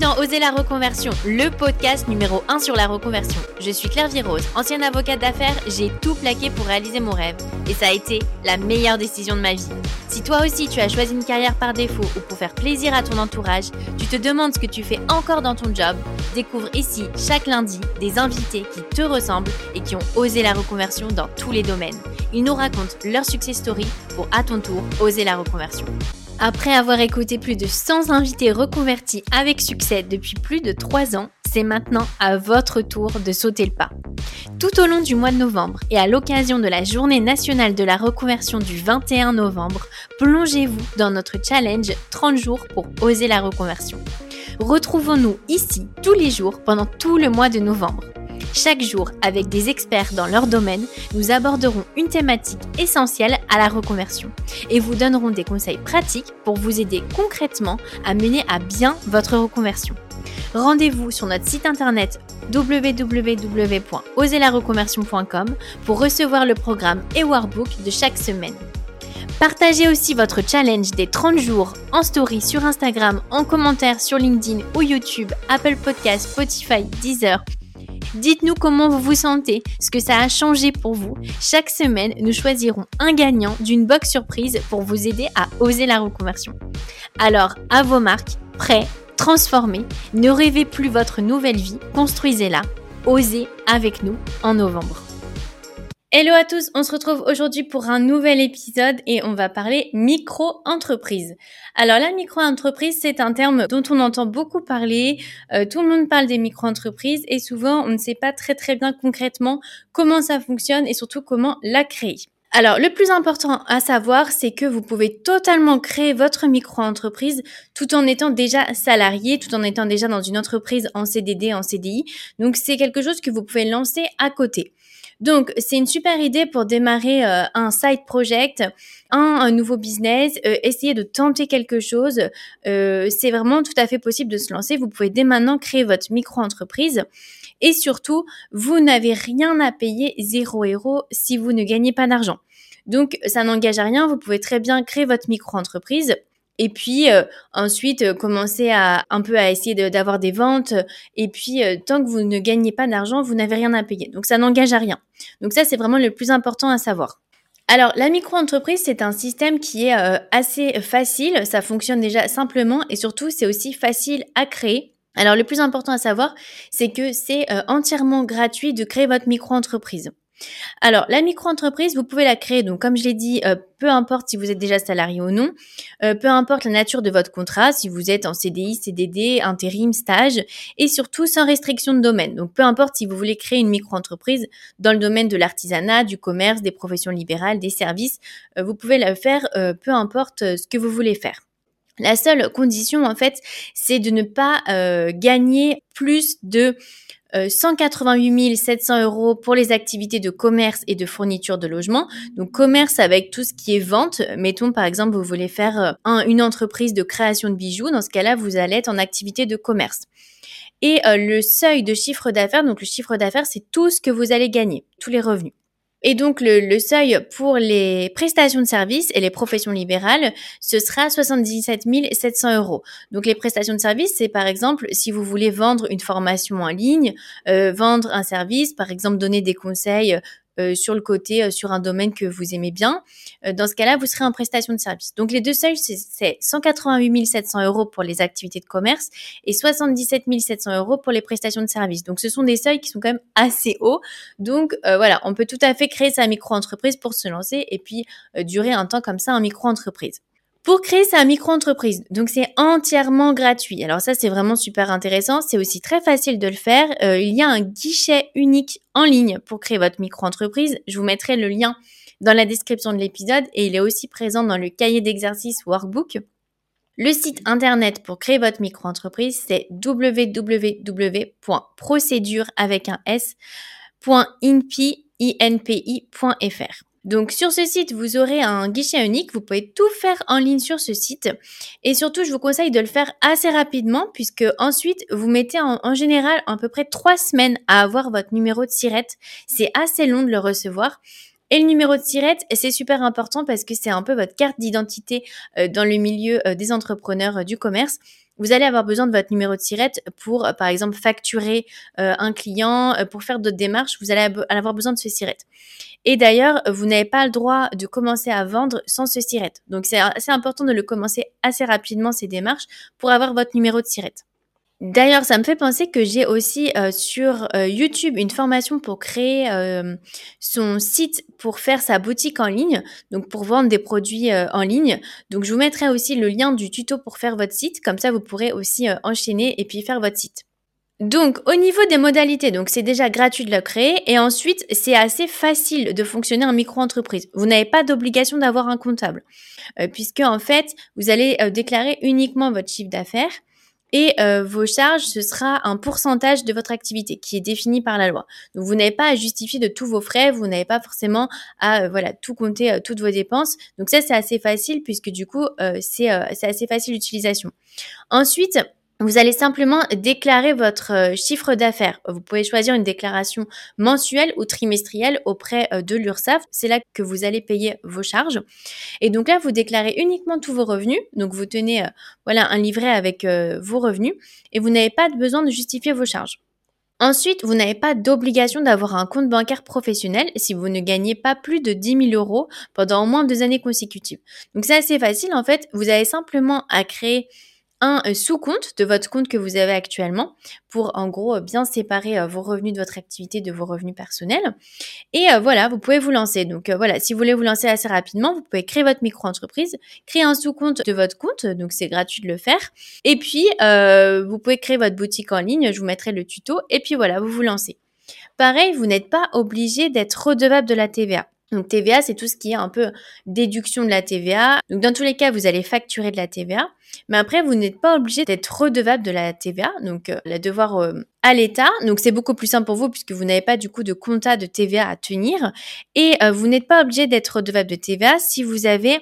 dans Oser la reconversion, le podcast numéro 1 sur la reconversion. Je suis Claire Virose, ancienne avocate d'affaires, j'ai tout plaqué pour réaliser mon rêve et ça a été la meilleure décision de ma vie. Si toi aussi tu as choisi une carrière par défaut ou pour faire plaisir à ton entourage, tu te demandes ce que tu fais encore dans ton job, découvre ici chaque lundi des invités qui te ressemblent et qui ont osé la reconversion dans tous les domaines. Ils nous racontent leur success story pour à ton tour oser la reconversion. Après avoir écouté plus de 100 invités reconvertis avec succès depuis plus de 3 ans, c'est maintenant à votre tour de sauter le pas. Tout au long du mois de novembre et à l'occasion de la journée nationale de la reconversion du 21 novembre, plongez-vous dans notre challenge 30 jours pour oser la reconversion. Retrouvons-nous ici tous les jours pendant tout le mois de novembre. Chaque jour, avec des experts dans leur domaine, nous aborderons une thématique essentielle à la reconversion et vous donnerons des conseils pratiques pour vous aider concrètement à mener à bien votre reconversion. Rendez-vous sur notre site internet www.oselareconversion.com pour recevoir le programme et workbook de chaque semaine. Partagez aussi votre challenge des 30 jours en story sur Instagram, en commentaire sur LinkedIn ou YouTube, Apple Podcasts, Spotify, Deezer Dites-nous comment vous vous sentez, ce que ça a changé pour vous. Chaque semaine, nous choisirons un gagnant d'une box surprise pour vous aider à oser la reconversion. Alors, à vos marques, prêts, transformez, ne rêvez plus votre nouvelle vie, construisez-la, osez avec nous en novembre. Hello à tous, on se retrouve aujourd'hui pour un nouvel épisode et on va parler micro-entreprise. Alors la micro-entreprise, c'est un terme dont on entend beaucoup parler, euh, tout le monde parle des micro-entreprises et souvent on ne sait pas très très bien concrètement comment ça fonctionne et surtout comment la créer. Alors, le plus important à savoir, c'est que vous pouvez totalement créer votre micro-entreprise tout en étant déjà salarié, tout en étant déjà dans une entreprise en CDD, en CDI. Donc, c'est quelque chose que vous pouvez lancer à côté. Donc, c'est une super idée pour démarrer euh, un side project, un, nouveau business, euh, essayer de tenter quelque chose. Euh, c'est vraiment tout à fait possible de se lancer. Vous pouvez dès maintenant créer votre micro-entreprise. Et surtout, vous n'avez rien à payer zéro euro si vous ne gagnez pas d'argent. Donc, ça n'engage à rien. Vous pouvez très bien créer votre micro-entreprise et puis euh, ensuite euh, commencer à un peu à essayer d'avoir des ventes et puis euh, tant que vous ne gagnez pas d'argent, vous n'avez rien à payer. Donc ça n'engage à rien. Donc ça c'est vraiment le plus important à savoir. Alors, la micro-entreprise, c'est un système qui est assez facile, ça fonctionne déjà simplement et surtout, c'est aussi facile à créer. Alors, le plus important à savoir, c'est que c'est entièrement gratuit de créer votre micro-entreprise. Alors, la micro-entreprise, vous pouvez la créer, donc comme je l'ai dit, euh, peu importe si vous êtes déjà salarié ou non, euh, peu importe la nature de votre contrat, si vous êtes en CDI, CDD, intérim, stage, et surtout sans restriction de domaine. Donc, peu importe si vous voulez créer une micro-entreprise dans le domaine de l'artisanat, du commerce, des professions libérales, des services, euh, vous pouvez la faire, peu importe ce que vous voulez faire. La seule condition, en fait, c'est de ne pas gagner plus de 188 euh, 700 euros pour les activités de commerce et de fourniture de logement. Donc commerce avec tout ce qui est vente. Mettons par exemple vous voulez faire euh, une entreprise de création de bijoux. Dans ce cas-là, vous allez être en activité de commerce. Et euh, le seuil de chiffre d'affaires, donc le chiffre d'affaires, c'est tout ce que vous allez gagner, tous les revenus. Et donc le, seuil pour les prestations de services et les professions libérales, ce sera 77 700 euros. Donc les prestations de services, c'est par exemple si vous voulez vendre une formation en ligne, euh, vendre un service, par exemple donner des conseils euh, sur le côté, euh, sur un domaine que vous aimez bien. Euh, dans ce cas-là, vous serez en prestation de service. Donc les deux seuils, c'est 188 700 euros pour les activités de commerce et 77 700 euros pour les prestations de service. Donc ce sont des seuils qui sont quand même assez hauts. Donc voilà, on peut tout à fait créer sa micro-entreprise pour se lancer et puis durer un temps comme ça en micro-entreprise pour créer sa micro-entreprise. Donc c'est entièrement gratuit. Alors ça c'est vraiment super intéressant. C'est aussi très facile de le faire. Euh, il y a un guichet unique en ligne pour créer votre micro-entreprise. Je vous mettrai le lien dans la description de l'épisode et il est aussi présent dans le cahier d'exercice workbook. Le site internet pour créer votre micro-entreprise, c'est www.procédure avec un s.inpi.fr. Donc sur ce site, vous aurez un guichet unique, vous pouvez tout faire en ligne sur ce site et surtout je vous conseille de le faire assez rapidement puisque ensuite vous mettez en, général à peu près trois semaines à avoir votre numéro de sirette. C'est assez long de le recevoir. Et le numéro de sirette, c'est super important parce que c'est un peu votre carte d'identité euh, dans le milieu euh, des entrepreneurs euh, du commerce. Vous allez avoir besoin de votre numéro de sirette pour, par exemple, facturer un client, pour faire d'autres démarches. Vous allez avoir besoin de ce sirette. Et d'ailleurs, vous n'avez pas le droit de commencer à vendre sans ce sirette. Donc c'est assez important de le commencer assez rapidement ces démarches pour avoir votre numéro de sirette. D'ailleurs, ça me fait penser que j'ai aussi euh, sur euh, YouTube une formation pour créer euh, son site pour faire sa boutique en ligne, donc pour vendre des produits en ligne. Donc je vous mettrai aussi le lien du tuto pour faire votre site, comme ça vous pourrez aussi enchaîner et puis faire votre site. Donc, au niveau des modalités, donc c'est déjà gratuit de le créer et ensuite c'est assez facile de fonctionner en micro-entreprise. Vous n'avez pas d'obligation d'avoir un comptable, puisque en fait vous allez déclarer uniquement votre chiffre d'affaires et euh, vos charges ce sera un pourcentage de votre activité qui est défini par la loi. Donc vous n'avez pas à justifier de tous vos frais, vous n'avez pas forcément à voilà tout compter toutes vos dépenses. Donc ça c'est assez facile puisque du coup c'est c'est assez facile d'utilisation. Ensuite vous allez simplement déclarer votre euh, chiffre d'affaires. Vous pouvez choisir une déclaration mensuelle ou trimestrielle auprès euh, de l'URSSAF. C'est là que vous allez payer vos charges. Et donc là, vous déclarez uniquement tous vos revenus. Donc vous tenez euh, voilà un livret avec vos revenus et vous n'avez pas besoin de justifier vos charges. Ensuite, vous n'avez pas d'obligation d'avoir un compte bancaire professionnel si vous ne gagnez pas plus de 10 000 euros pendant au moins deux années consécutives. Donc c'est assez facile en fait. Vous avez simplement à créer un euh, sous-compte de votre compte que vous avez actuellement pour en gros euh, bien séparer euh, vos revenus de votre activité de vos revenus personnels. Et voilà, vous pouvez vous lancer. Donc voilà, si vous voulez vous lancer assez rapidement, vous pouvez créer votre micro-entreprise, créer un sous-compte de votre compte, donc c'est gratuit de le faire. Et puis, vous pouvez créer votre boutique en ligne, je vous mettrai le tuto, et puis voilà, vous vous lancez. Pareil, vous n'êtes pas obligé d'être redevable de la TVA. Donc TVA, c'est tout ce qui est un peu déduction de la TVA. Donc dans tous les cas, vous allez facturer de la TVA. Mais après, vous n'êtes pas obligé d'être redevable de la TVA, donc euh, la devoir euh, à l'État. Donc c'est beaucoup plus simple pour vous puisque vous n'avez pas du coup de compta de TVA à tenir. Et euh, vous n'êtes pas obligé d'être redevable de TVA si vous avez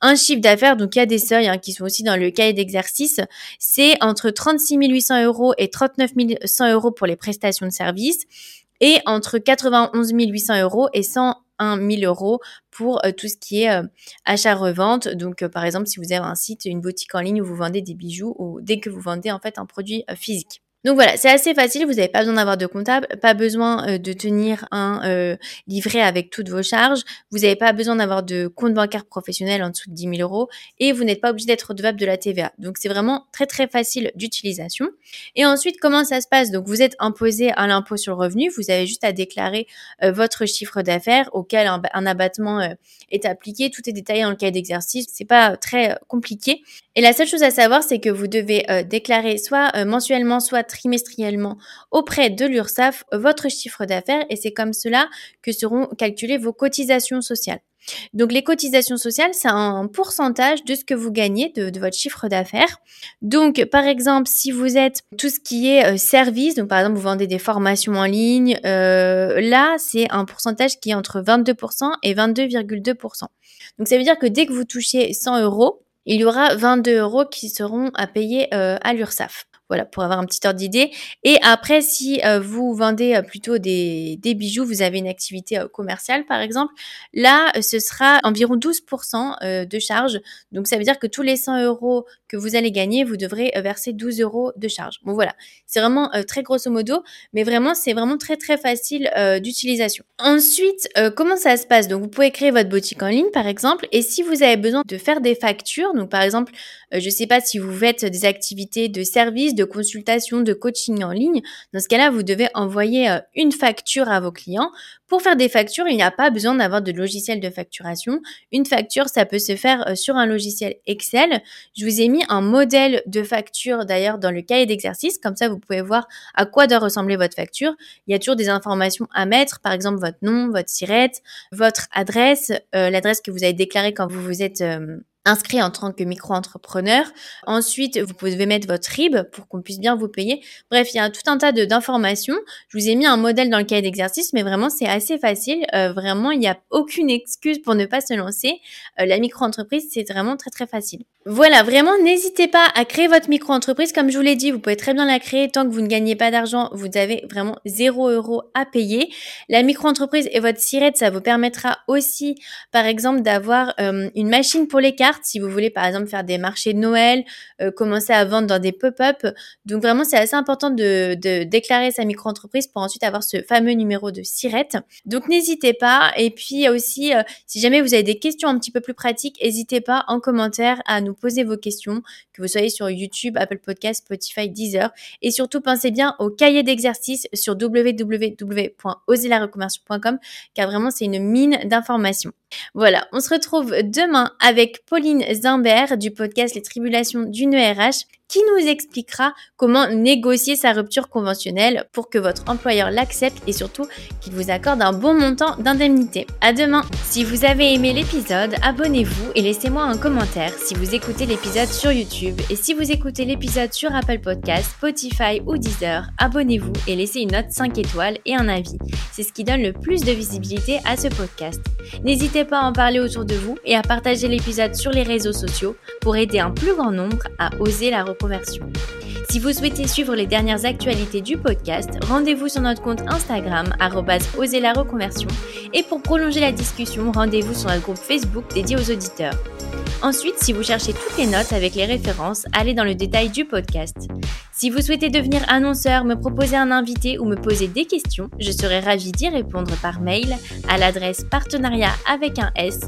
un chiffre d'affaires. Donc il y a des seuils hein, qui sont aussi dans le cahier d'exercice. C'est entre 36 800 euros et 39 100 euros pour les prestations de services et entre 91 800 euros et 100 1 1000 euros pour euh, tout ce qui est euh, achat-revente. Donc, euh, par exemple, si vous avez un site, une boutique en ligne où vous vendez des bijoux ou dès que vous vendez en fait un produit physique. Donc voilà, c'est assez facile, vous n'avez pas besoin d'avoir de comptable, pas besoin euh, de tenir un euh, livret avec toutes vos charges, vous n'avez pas besoin d'avoir de compte bancaire professionnel en dessous de 10 000 euros et vous n'êtes pas obligé d'être redevable de la TVA. Donc c'est vraiment très très facile d'utilisation. Et ensuite, comment ça se passe? Donc vous êtes imposé à l'impôt sur le revenu, vous avez juste à déclarer euh, votre chiffre d'affaires auquel un, abattement est appliqué, tout est détaillé dans le cahier d'exercice, c'est pas très compliqué. Et la seule chose à savoir, c'est que vous devez déclarer soit mensuellement, soit trimestriellement auprès de l'URSSAF votre chiffre d'affaires et c'est comme cela que seront calculées vos cotisations sociales. Donc les cotisations sociales, c'est un pourcentage de ce que vous gagnez de, votre chiffre d'affaires. Donc par exemple, si vous êtes tout ce qui est euh, service, donc par exemple vous vendez des formations en ligne, euh, là c'est un pourcentage qui est entre 22% et 22,2%. Donc ça veut dire que dès que vous touchez 100 euros, il y aura 22 euros qui seront à payer euh, à l'URSSAF. Voilà, pour avoir un petit ordre d'idée. Et après, si euh, vous vendez euh, plutôt des, bijoux, vous avez une activité euh, commerciale par exemple, là, ce sera environ 12% de charge. Donc ça veut dire que tous les 100 euros que vous allez gagner, vous devrez verser 12 euros de charge. Bon voilà, c'est vraiment très grosso modo, mais vraiment, c'est vraiment très très facile d'utilisation. Ensuite, comment ça se passe? Donc vous pouvez créer votre boutique en ligne par exemple, et si vous avez besoin de faire des factures, donc par exemple, je ne sais pas si vous faites des activités de service, de consultation, de coaching en ligne. Dans ce cas-là, vous devez envoyer euh, une facture à vos clients. Pour faire des factures, il n'y a pas besoin d'avoir de logiciel de facturation. Une facture, ça peut se faire euh, sur un logiciel Excel. Je vous ai mis un modèle de facture d'ailleurs dans le cahier d'exercice. Comme ça, vous pouvez voir à quoi doit ressembler votre facture. Il y a toujours des informations à mettre, par exemple votre nom, votre sirette, votre adresse, euh, l'adresse que vous avez déclarée quand vous vous êtes inscrit en tant que micro-entrepreneur. Ensuite, vous pouvez mettre votre RIB pour qu'on puisse bien vous payer. Bref, il y a tout un tas d'informations. Je vous ai mis un modèle dans le cahier d'exercice, mais vraiment, c'est assez facile. Euh, vraiment, il n'y a aucune excuse pour ne pas se lancer. Euh, la micro-entreprise, c'est vraiment très, très facile. Voilà, vraiment, n'hésitez pas à créer votre micro-entreprise. Comme je vous l'ai dit, vous pouvez très bien la créer. Tant que vous ne gagnez pas d'argent, vous avez vraiment 0 euros à payer. La micro-entreprise et votre sirette, ça vous permettra aussi, par exemple, d'avoir euh, une machine pour les cartes. Si vous voulez, par exemple, faire des marchés de Noël, euh, commencer à vendre dans des pop-up. Donc vraiment, c'est assez important de, de déclarer sa micro-entreprise pour ensuite avoir ce fameux numéro de sirette. Donc n'hésitez pas. Et puis aussi, euh, si jamais vous avez des questions un petit peu plus pratiques, n'hésitez pas en commentaire à nous poser vos questions, que vous soyez sur YouTube, Apple Podcast, Spotify, Deezer. Et surtout, pensez bien au cahier d'exercice sur www.oserlareconversion.com car vraiment, c'est une mine d'informations. Voilà, on se retrouve demain avec Pauline Zimbert du podcast Les Tribulations d'une ERH qui nous expliquera comment négocier sa rupture conventionnelle pour que votre employeur l'accepte et surtout qu'il vous accorde un bon montant d'indemnité. À demain. Si vous avez aimé l'épisode, abonnez-vous et laissez-moi un commentaire si vous écoutez l'épisode sur YouTube et si vous écoutez l'épisode sur Apple Podcast, Spotify ou Deezer, abonnez-vous et laissez une note 5 étoiles et un avis. C'est ce qui donne le plus de visibilité à ce podcast. N'hésitez pas à en parler autour de vous et à partager l'épisode sur les réseaux sociaux pour aider un plus grand nombre à oser la reconversion. Si vous souhaitez suivre les dernières actualités du podcast, rendez-vous sur notre compte Instagram oser la reconversion et pour prolonger la discussion, rendez-vous sur notre groupe Facebook dédié aux auditeurs. Ensuite, si vous cherchez toutes les notes avec les références, allez dans le détail du podcast. Si vous souhaitez devenir annonceur, me proposer un invité ou me poser des questions, je serai ravie d'y répondre par mail à l'adresse partenariat avec un s